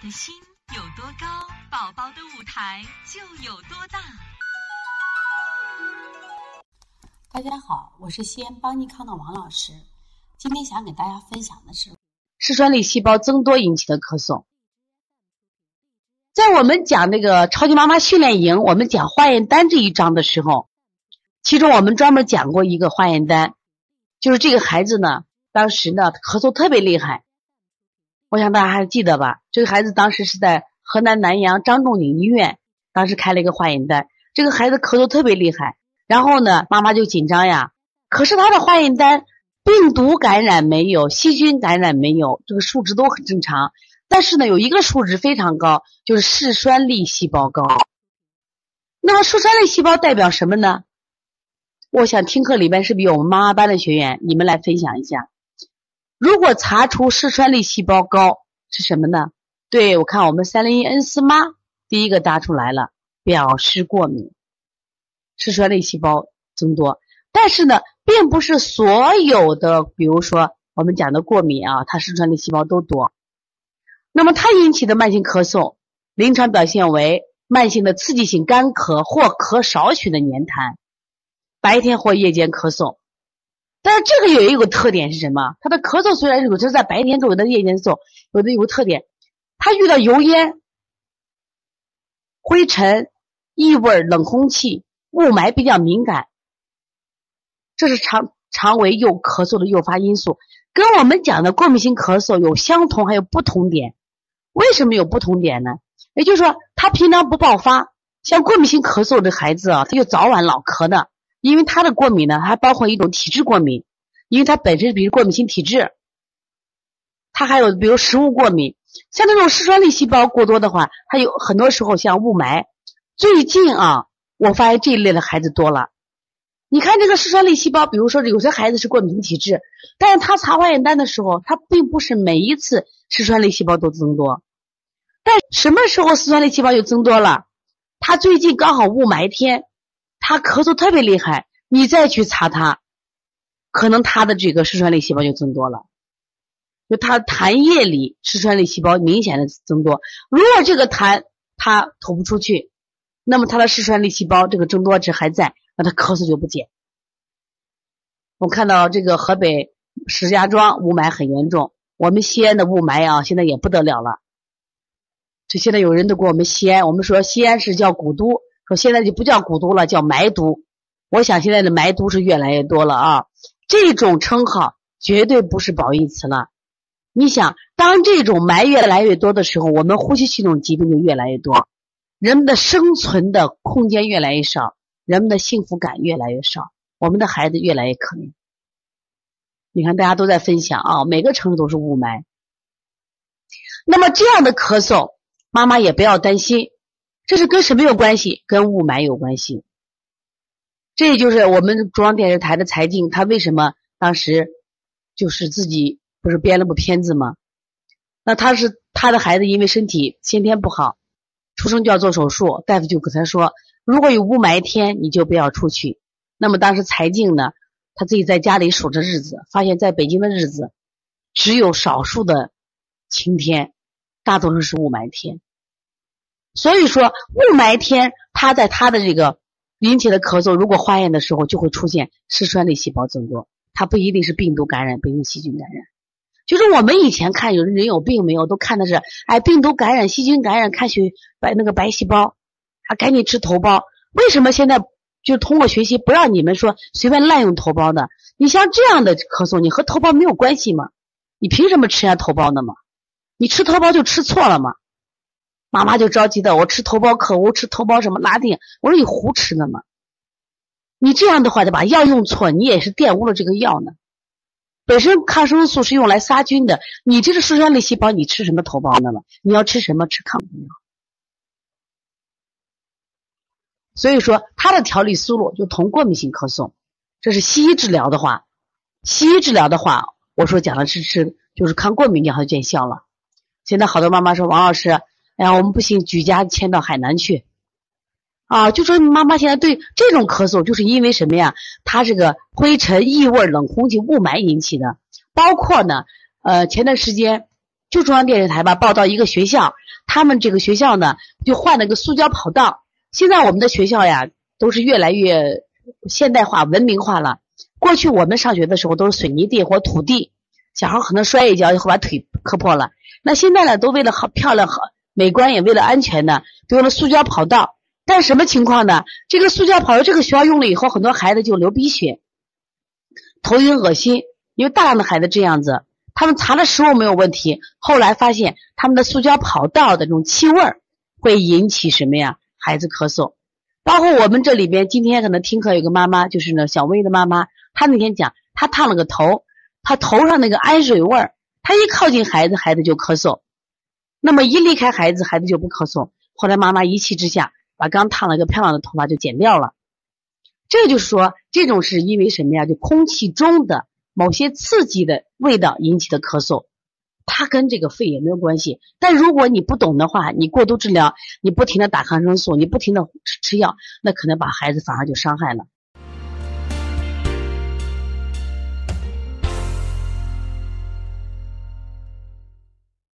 的心有多高，宝宝的舞台就有多大。大家好，我是西安邦尼康的王老师。今天想给大家分享的是嗜酸粒细胞增多引起的咳嗽。在我们讲那个超级妈妈训练营，我们讲化验单这一章的时候，其中我们专门讲过一个化验单，就是这个孩子呢，当时呢咳嗽特别厉害。我想大家还记得吧？这个孩子当时是在河南南阳张仲景医院，当时开了一个化验单。这个孩子咳嗽特别厉害，然后呢，妈妈就紧张呀。可是他的化验单病毒感染没有，细菌感染没有，这个数值都很正常。但是呢，有一个数值非常高，就是嗜酸粒细胞高。那么嗜酸粒细胞代表什么呢？我想听课里边是不是有我们妈妈班的学员？你们来分享一下。如果查出嗜酸粒细胞高是什么呢？对我看我们三零一恩思妈第一个答出来了，表示过敏，嗜酸粒细胞增多。但是呢，并不是所有的，比如说我们讲的过敏啊，它嗜酸粒细胞都多。那么它引起的慢性咳嗽，临床表现为慢性的刺激性干咳或咳少许的粘痰，白天或夜间咳嗽。但是这个也有一个特点是什么？他的咳嗽虽然是有时在白天做，有的夜间做，有的有个特点，他遇到油烟、灰尘、异味、冷空气、雾霾比较敏感，这是肠肠胃又咳嗽的诱发因素，跟我们讲的过敏性咳嗽有相同还有不同点。为什么有不同点呢？也就是说，他平常不爆发，像过敏性咳嗽的孩子啊，他就早晚老咳的。因为他的过敏呢，还包括一种体质过敏，因为他本身比如过敏性体质，他还有比如食物过敏，像那种嗜酸粒细胞过多的话，他有很多时候像雾霾。最近啊，我发现这一类的孩子多了。你看这个嗜酸粒细胞，比如说有些孩子是过敏性体质，但是他查化验单的时候，他并不是每一次嗜酸粒细胞都增多。但什么时候嗜酸粒细胞又增多了？他最近刚好雾霾天。他咳嗽特别厉害，你再去查他，可能他的这个嗜酸粒细胞就增多了，就他痰液里嗜酸粒细胞明显的增多。如果这个痰他吐不出去，那么他的嗜酸粒细胞这个增多值还在，那他咳嗽就不减。我看到这个河北石家庄雾霾很严重，我们西安的雾霾啊，现在也不得了了。这现在有人都给我们西安，我们说西安是叫古都。说现在就不叫古都了，叫霾都。我想现在的霾都是越来越多了啊，这种称号绝对不是褒义词了。你想，当这种霾越来越多的时候，我们呼吸系统疾病就越来越多，人们的生存的空间越来越少，人们的幸福感越来越少，我们的孩子越来越可怜。你看，大家都在分享啊，每个城市都是雾霾。那么这样的咳嗽，妈妈也不要担心。这是跟什么有关系？跟雾霾有关系。这也就是我们中央电视台的财经，他为什么当时就是自己不是编了部片子吗？那他是他的孩子，因为身体先天不好，出生就要做手术，大夫就跟他说，如果有雾霾天，你就不要出去。那么当时财经呢，他自己在家里数着日子，发现在北京的日子只有少数的晴天，大多数是雾霾天。所以说，雾霾天，他在他的这个引起的咳嗽，如果化验的时候就会出现嗜酸粒细胞增多，它不一定是病毒感染，不一定细菌感染。就是我们以前看有人有病没有，都看的是哎病毒感染、细菌感染，看血白那个白细胞，啊赶紧吃头孢。为什么现在就通过学习不让你们说随便滥用头孢的？你像这样的咳嗽，你和头孢没有关系吗？你凭什么吃人家头孢呢嘛？你吃头孢就吃错了嘛？妈妈就着急的，我吃头孢可我吃头孢什么拉定？我说你胡吃呢嘛！你这样的话，就把药用错，你也是玷污了这个药呢。本身抗生素是用来杀菌的，你这个嗜酸粒细胞，你吃什么头孢呢嘛？你要吃什么？吃抗病药。所以说，它的调理思路就同过敏性咳嗽，这是西医治疗的话，西医治疗的话，我说讲的是吃就是抗过敏药就见效了。现在好多妈妈说，王老师。哎呀，我们不行，举家迁到海南去，啊，就说妈妈现在对这种咳嗽，就是因为什么呀？它这个灰尘、异味、冷空气、雾霾引起的。包括呢，呃，前段时间就中央电视台吧报道一个学校，他们这个学校呢就换了个塑胶跑道。现在我们的学校呀都是越来越现代化、文明化了。过去我们上学的时候都是水泥地或土地，小孩可能摔一跤就会把腿磕破了。那现在呢，都为了好漂亮、好美观，也为了安全呢，都用了塑胶跑道。但什么情况呢？这个塑胶跑道，这个学校用了以后，很多孩子就流鼻血、头晕、恶心，因为大量的孩子这样子。他们查了食物没有问题，后来发现他们的塑胶跑道的这种气味会引起什么呀？孩子咳嗽。包括我们这里边，今天可能听课有个妈妈，就是呢小薇的妈妈，她那天讲，她烫了个头，她头上那个氨水味儿，她一靠近孩子，孩子就咳嗽。那么一离开孩子，孩子就不咳嗽。后来妈妈一气之下，把刚烫了一个漂亮的头发就剪掉了。这就是说，这种是因为什么呀？就空气中的某些刺激的味道引起的咳嗽，它跟这个肺也没有关系。但如果你不懂的话，你过度治疗，你不停的打抗生素，你不停的吃吃药，那可能把孩子反而就伤害了。